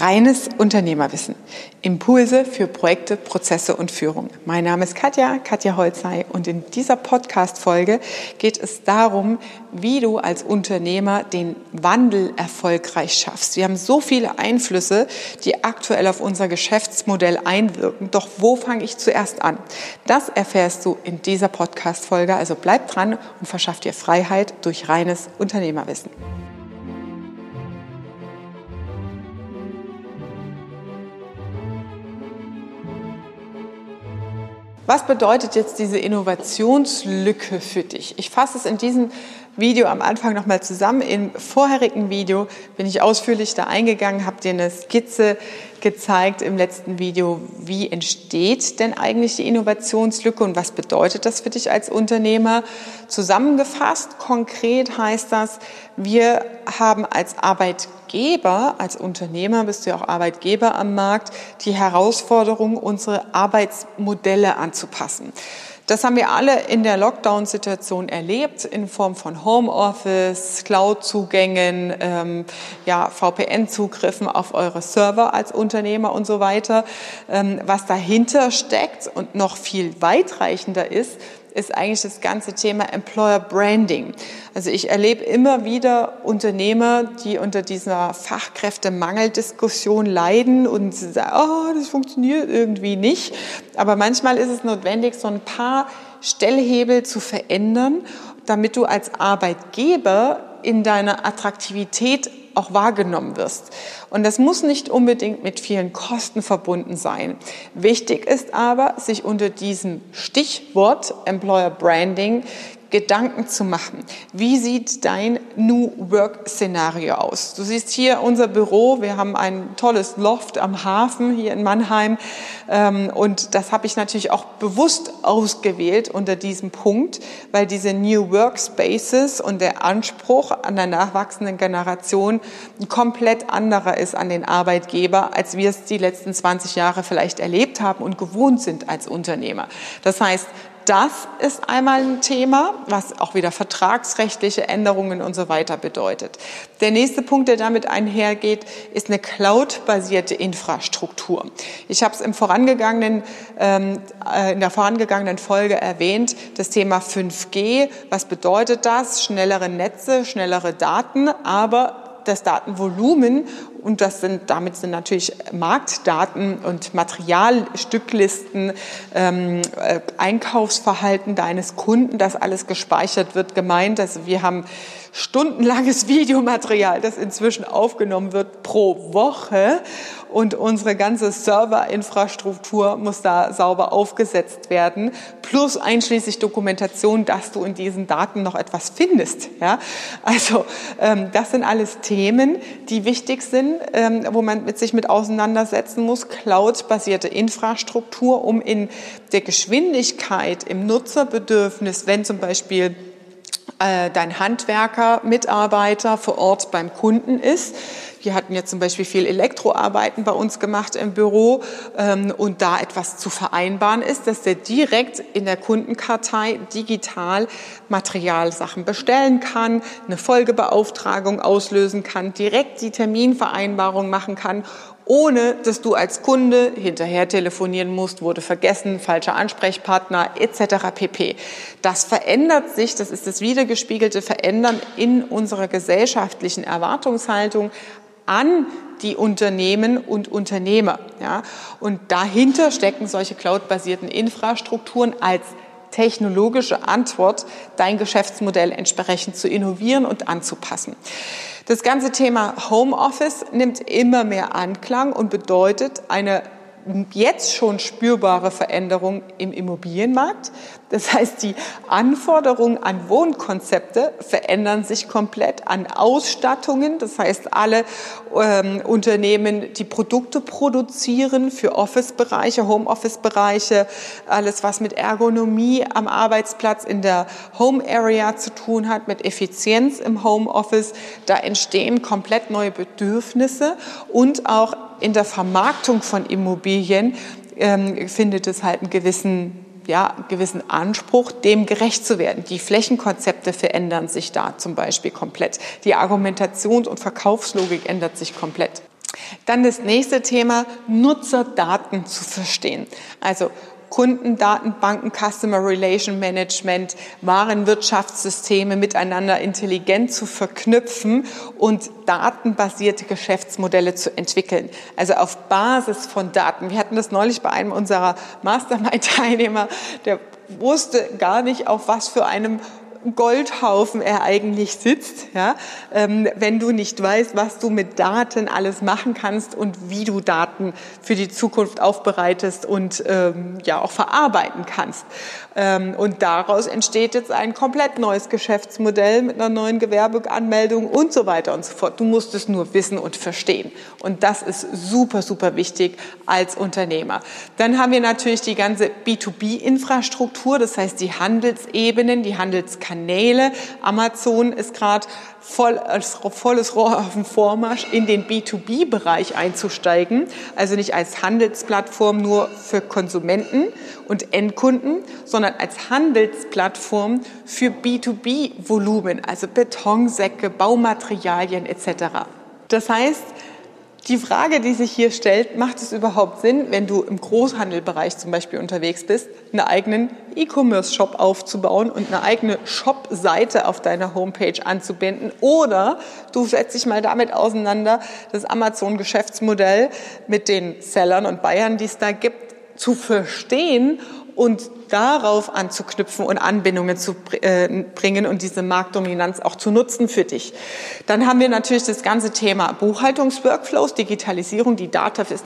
Reines Unternehmerwissen. Impulse für Projekte, Prozesse und Führung. Mein Name ist Katja, Katja Holzei und in dieser Podcast-Folge geht es darum, wie du als Unternehmer den Wandel erfolgreich schaffst. Wir haben so viele Einflüsse, die aktuell auf unser Geschäftsmodell einwirken. Doch wo fange ich zuerst an? Das erfährst du in dieser Podcast-Folge. Also bleib dran und verschaff dir Freiheit durch reines Unternehmerwissen. Was bedeutet jetzt diese Innovationslücke für dich? Ich fasse es in diesem Video am Anfang nochmal zusammen. Im vorherigen Video bin ich ausführlich da eingegangen, habe dir eine Skizze gezeigt im letzten Video, wie entsteht denn eigentlich die Innovationslücke und was bedeutet das für dich als Unternehmer? Zusammengefasst, konkret heißt das, wir haben als Arbeitgeber, als Unternehmer bist du ja auch Arbeitgeber am Markt, die Herausforderung, unsere Arbeitsmodelle anzupassen. Das haben wir alle in der Lockdown-Situation erlebt in Form von Homeoffice, Cloud-Zugängen, ähm, ja, VPN-Zugriffen auf eure Server als Unternehmer und so weiter. Ähm, was dahinter steckt und noch viel weitreichender ist, ist eigentlich das ganze Thema Employer Branding. Also ich erlebe immer wieder Unternehmer, die unter dieser Fachkräftemangeldiskussion leiden und sagen, oh, das funktioniert irgendwie nicht. Aber manchmal ist es notwendig, so ein paar Stellhebel zu verändern, damit du als Arbeitgeber in deiner Attraktivität auch wahrgenommen wirst. Und das muss nicht unbedingt mit vielen Kosten verbunden sein. Wichtig ist aber, sich unter diesem Stichwort Employer Branding Gedanken zu machen. Wie sieht dein New Work Szenario aus? Du siehst hier unser Büro. Wir haben ein tolles Loft am Hafen hier in Mannheim. Ähm, und das habe ich natürlich auch bewusst ausgewählt unter diesem Punkt, weil diese New Work Spaces und der Anspruch an der nachwachsenden Generation ein komplett anderer ist an den Arbeitgeber, als wir es die letzten 20 Jahre vielleicht erlebt haben und gewohnt sind als Unternehmer. Das heißt, das ist einmal ein Thema, was auch wieder vertragsrechtliche Änderungen und so weiter bedeutet. Der nächste Punkt, der damit einhergeht, ist eine cloud-basierte Infrastruktur. Ich habe es im vorangegangenen, ähm, äh, in der vorangegangenen Folge erwähnt, das Thema 5G. Was bedeutet das? Schnellere Netze, schnellere Daten, aber das Datenvolumen und das sind, damit sind natürlich Marktdaten und Materialstücklisten, ähm, äh, Einkaufsverhalten deines Kunden, das alles gespeichert wird, gemeint. Also wir haben stundenlanges Videomaterial, das inzwischen aufgenommen wird pro Woche und unsere ganze Serverinfrastruktur muss da sauber aufgesetzt werden, plus einschließlich Dokumentation, dass du in diesen Daten noch etwas findest. Ja? Also ähm, das sind alles Themen, die wichtig sind, ähm, wo man mit sich mit auseinandersetzen muss. Cloud-basierte Infrastruktur, um in der Geschwindigkeit, im Nutzerbedürfnis, wenn zum Beispiel äh, dein Handwerker, Mitarbeiter vor Ort beim Kunden ist. Wir hatten jetzt zum Beispiel viel Elektroarbeiten bei uns gemacht im Büro ähm, und da etwas zu vereinbaren ist, dass der direkt in der Kundenkartei digital Materialsachen bestellen kann, eine Folgebeauftragung auslösen kann, direkt die Terminvereinbarung machen kann ohne dass du als Kunde hinterher telefonieren musst, wurde vergessen, falscher Ansprechpartner etc. pp. Das verändert sich, das ist das wiedergespiegelte Verändern in unserer gesellschaftlichen Erwartungshaltung an die Unternehmen und Unternehmer. Ja? Und dahinter stecken solche cloud-basierten Infrastrukturen als technologische Antwort, dein Geschäftsmodell entsprechend zu innovieren und anzupassen. Das ganze Thema Homeoffice nimmt immer mehr Anklang und bedeutet eine jetzt schon spürbare Veränderung im Immobilienmarkt. Das heißt, die Anforderungen an Wohnkonzepte verändern sich komplett an Ausstattungen. Das heißt, alle ähm, Unternehmen, die Produkte produzieren für Office-Bereiche, Home-Office-Bereiche, alles, was mit Ergonomie am Arbeitsplatz in der Home-Area zu tun hat, mit Effizienz im Home-Office, da entstehen komplett neue Bedürfnisse und auch in der Vermarktung von Immobilien ähm, findet es halt einen gewissen ja, gewissen Anspruch, dem gerecht zu werden. Die Flächenkonzepte verändern sich da zum Beispiel komplett. Die Argumentations- und Verkaufslogik ändert sich komplett. Dann das nächste Thema, Nutzerdaten zu verstehen. Also Kundendatenbanken, Customer Relation Management, Warenwirtschaftssysteme miteinander intelligent zu verknüpfen und datenbasierte Geschäftsmodelle zu entwickeln. Also auf Basis von Daten. Wir hatten das neulich bei einem unserer Mastermind-Teilnehmer, der wusste gar nicht, auf was für einem Goldhaufen er eigentlich sitzt, ja, ähm, wenn du nicht weißt, was du mit Daten alles machen kannst und wie du Daten für die Zukunft aufbereitest und ähm, ja auch verarbeiten kannst. Ähm, und daraus entsteht jetzt ein komplett neues Geschäftsmodell mit einer neuen Gewerbeanmeldung und so weiter und so fort. Du musst es nur wissen und verstehen. Und das ist super, super wichtig als Unternehmer. Dann haben wir natürlich die ganze B2B-Infrastruktur, das heißt die Handelsebenen, die Handelskanäle, Kanäle. Amazon ist gerade voll, als volles Rohr auf dem Vormarsch in den B2B-Bereich einzusteigen. Also nicht als Handelsplattform nur für Konsumenten und Endkunden, sondern als Handelsplattform für B2B-Volumen, also Betonsäcke, Baumaterialien etc. Das heißt, die Frage, die sich hier stellt, macht es überhaupt Sinn, wenn du im Großhandelbereich zum Beispiel unterwegs bist, einen eigenen E-Commerce-Shop aufzubauen und eine eigene Shop-Seite auf deiner Homepage anzubinden? Oder du setzt dich mal damit auseinander, das Amazon-Geschäftsmodell mit den Sellern und Bayern, die es da gibt, zu verstehen und darauf anzuknüpfen und Anbindungen zu äh, bringen und diese Marktdominanz auch zu nutzen für dich. Dann haben wir natürlich das ganze Thema Buchhaltungsworkflows, Digitalisierung. Die DATEV ist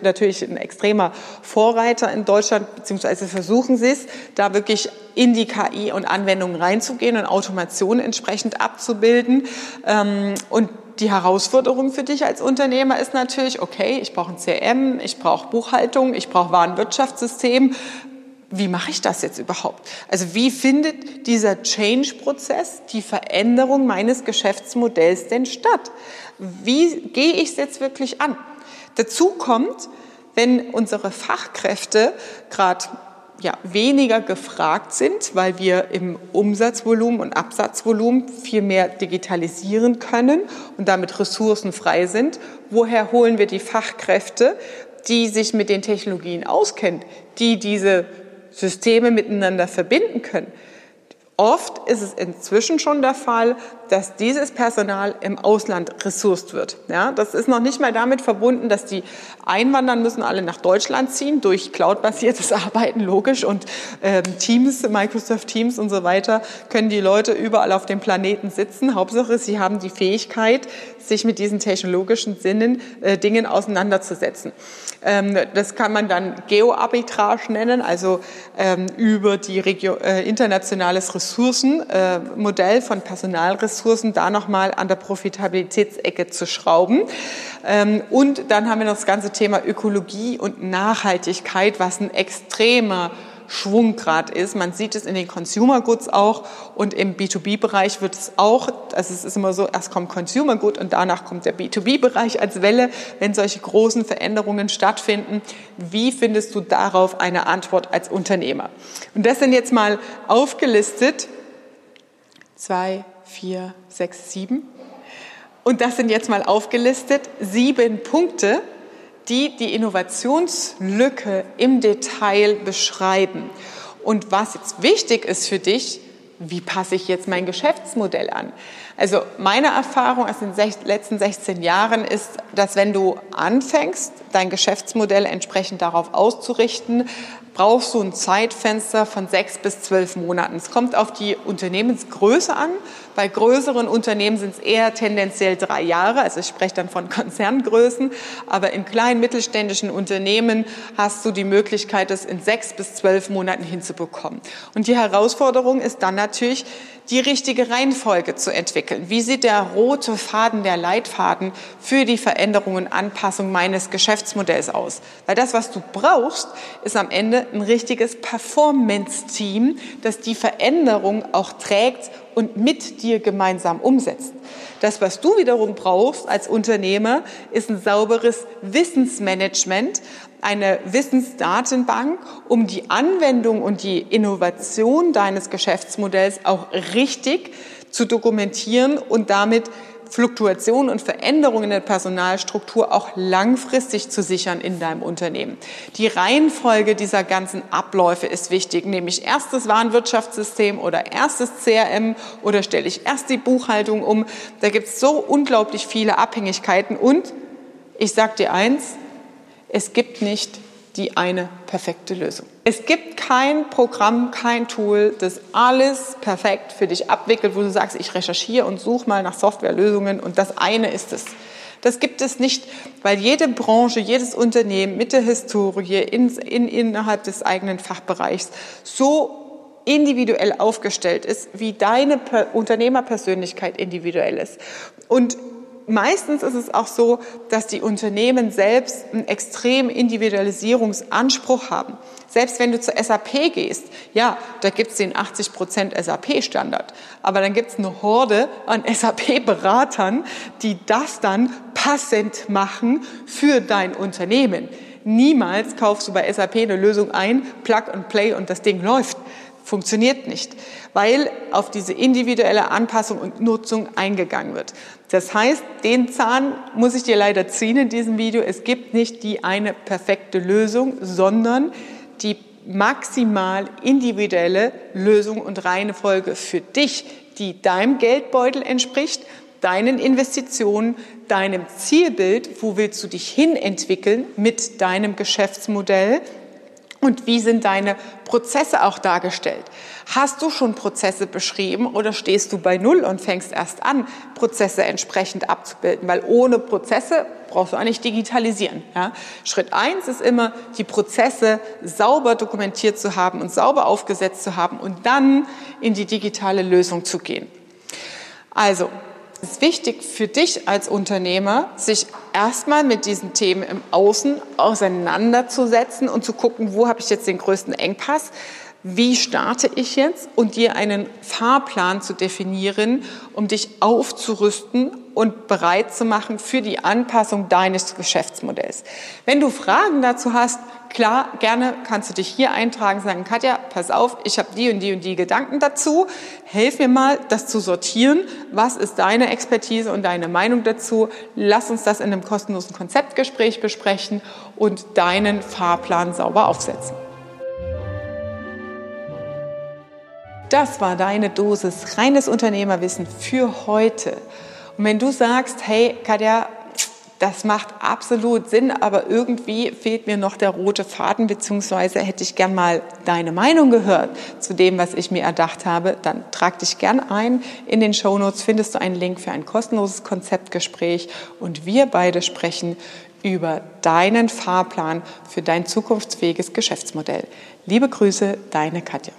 natürlich ein extremer Vorreiter in Deutschland, beziehungsweise versuchen sie es, da wirklich in die KI und Anwendungen reinzugehen und Automation entsprechend abzubilden. Ähm, und die Herausforderung für dich als Unternehmer ist natürlich, okay, ich brauche ein CRM, ich brauche Buchhaltung, ich brauche Warenwirtschaftssystem wie mache ich das jetzt überhaupt? Also wie findet dieser Change-Prozess, die Veränderung meines Geschäftsmodells denn statt? Wie gehe ich es jetzt wirklich an? Dazu kommt, wenn unsere Fachkräfte gerade ja, weniger gefragt sind, weil wir im Umsatzvolumen und Absatzvolumen viel mehr digitalisieren können und damit ressourcenfrei sind. Woher holen wir die Fachkräfte, die sich mit den Technologien auskennen, die diese Systeme miteinander verbinden können. Oft ist es inzwischen schon der Fall, dass dieses Personal im Ausland ressourced wird. Ja, das ist noch nicht mal damit verbunden, dass die einwandern müssen, alle nach Deutschland ziehen, durch cloudbasiertes Arbeiten, logisch, und ähm, Teams, Microsoft Teams und so weiter, können die Leute überall auf dem Planeten sitzen. Hauptsache, sie haben die Fähigkeit, sich mit diesen technologischen Sinnen, äh, Dingen auseinanderzusetzen. Ähm, das kann man dann Geoarbitrage nennen, also ähm, über die Regio äh, internationales Ressourcenmodell äh, von Personalressourcen da nochmal an der Profitabilitätsecke zu schrauben. Ähm, und dann haben wir noch das ganze Thema Ökologie und Nachhaltigkeit, was ein extremer Schwunggrad ist. Man sieht es in den Consumer Goods auch und im B2B-Bereich wird es auch, also es ist immer so, erst kommt Consumer Good und danach kommt der B2B-Bereich als Welle, wenn solche großen Veränderungen stattfinden. Wie findest du darauf eine Antwort als Unternehmer? Und das sind jetzt mal aufgelistet. Zwei, vier, sechs, sieben. Und das sind jetzt mal aufgelistet sieben Punkte, die die Innovationslücke im Detail beschreiben. Und was jetzt wichtig ist für dich, wie passe ich jetzt mein Geschäftsmodell an? Also meine Erfahrung aus den letzten 16 Jahren ist, dass wenn du anfängst, dein Geschäftsmodell entsprechend darauf auszurichten, brauchst du ein Zeitfenster von sechs bis zwölf Monaten. Es kommt auf die Unternehmensgröße an. Bei größeren Unternehmen sind es eher tendenziell drei Jahre. Also ich spreche dann von Konzerngrößen. Aber in kleinen mittelständischen Unternehmen hast du die Möglichkeit, es in sechs bis zwölf Monaten hinzubekommen. Und die Herausforderung ist dann natürlich, die richtige Reihenfolge zu entwickeln. Wie sieht der rote Faden, der Leitfaden für die Veränderung und Anpassung meines Geschäftsmodells aus? Weil das, was du brauchst, ist am Ende ein richtiges Performance-Team, das die Veränderung auch trägt und mit dir gemeinsam umsetzt. Das, was du wiederum brauchst als Unternehmer, ist ein sauberes Wissensmanagement, eine Wissensdatenbank, um die Anwendung und die Innovation deines Geschäftsmodells auch richtig zu dokumentieren und damit Fluktuation und Veränderungen in der Personalstruktur auch langfristig zu sichern in deinem Unternehmen. Die Reihenfolge dieser ganzen Abläufe ist wichtig, nämlich erstes Warenwirtschaftssystem oder erstes CRM oder stelle ich erst die Buchhaltung um. Da gibt es so unglaublich viele Abhängigkeiten und ich sage dir eins, es gibt nicht die eine perfekte Lösung. Es gibt kein Programm, kein Tool, das alles perfekt für dich abwickelt, wo du sagst, ich recherchiere und suche mal nach Softwarelösungen und das eine ist es. Das gibt es nicht, weil jede Branche, jedes Unternehmen mit der Historie in, in, innerhalb des eigenen Fachbereichs so individuell aufgestellt ist, wie deine Unternehmerpersönlichkeit individuell ist. Und meistens ist es auch so, dass die Unternehmen selbst einen extremen Individualisierungsanspruch haben. Selbst wenn du zur SAP gehst, ja, da gibt's den 80% SAP-Standard. Aber dann gibt's eine Horde an SAP-Beratern, die das dann passend machen für dein Unternehmen. Niemals kaufst du bei SAP eine Lösung ein, Plug and Play und das Ding läuft. Funktioniert nicht, weil auf diese individuelle Anpassung und Nutzung eingegangen wird. Das heißt, den Zahn muss ich dir leider ziehen in diesem Video. Es gibt nicht die eine perfekte Lösung, sondern die maximal individuelle Lösung und Reihenfolge für dich, die deinem Geldbeutel entspricht, deinen Investitionen, deinem Zielbild, wo willst du dich hin entwickeln mit deinem Geschäftsmodell und wie sind deine Prozesse auch dargestellt? Hast du schon Prozesse beschrieben oder stehst du bei Null und fängst erst an, Prozesse entsprechend abzubilden? Weil ohne Prozesse brauchst du nicht digitalisieren. Ja? Schritt eins ist immer, die Prozesse sauber dokumentiert zu haben und sauber aufgesetzt zu haben und dann in die digitale Lösung zu gehen. Also, es ist wichtig für dich als Unternehmer, sich erstmal mit diesen Themen im Außen auseinanderzusetzen und zu gucken, wo habe ich jetzt den größten Engpass, wie starte ich jetzt? Und dir einen Fahrplan zu definieren, um dich aufzurüsten und bereit zu machen für die Anpassung deines Geschäftsmodells. Wenn du Fragen dazu hast, klar, gerne kannst du dich hier eintragen, sagen, Katja, pass auf, ich habe die und die und die Gedanken dazu. Helf mir mal, das zu sortieren. Was ist deine Expertise und deine Meinung dazu? Lass uns das in einem kostenlosen Konzeptgespräch besprechen und deinen Fahrplan sauber aufsetzen. Das war deine Dosis reines Unternehmerwissen für heute. Und wenn du sagst, hey Katja, das macht absolut Sinn, aber irgendwie fehlt mir noch der rote Faden, beziehungsweise hätte ich gern mal deine Meinung gehört zu dem, was ich mir erdacht habe, dann trag dich gern ein. In den Show Notes findest du einen Link für ein kostenloses Konzeptgespräch und wir beide sprechen über deinen Fahrplan für dein zukunftsfähiges Geschäftsmodell. Liebe Grüße, deine Katja.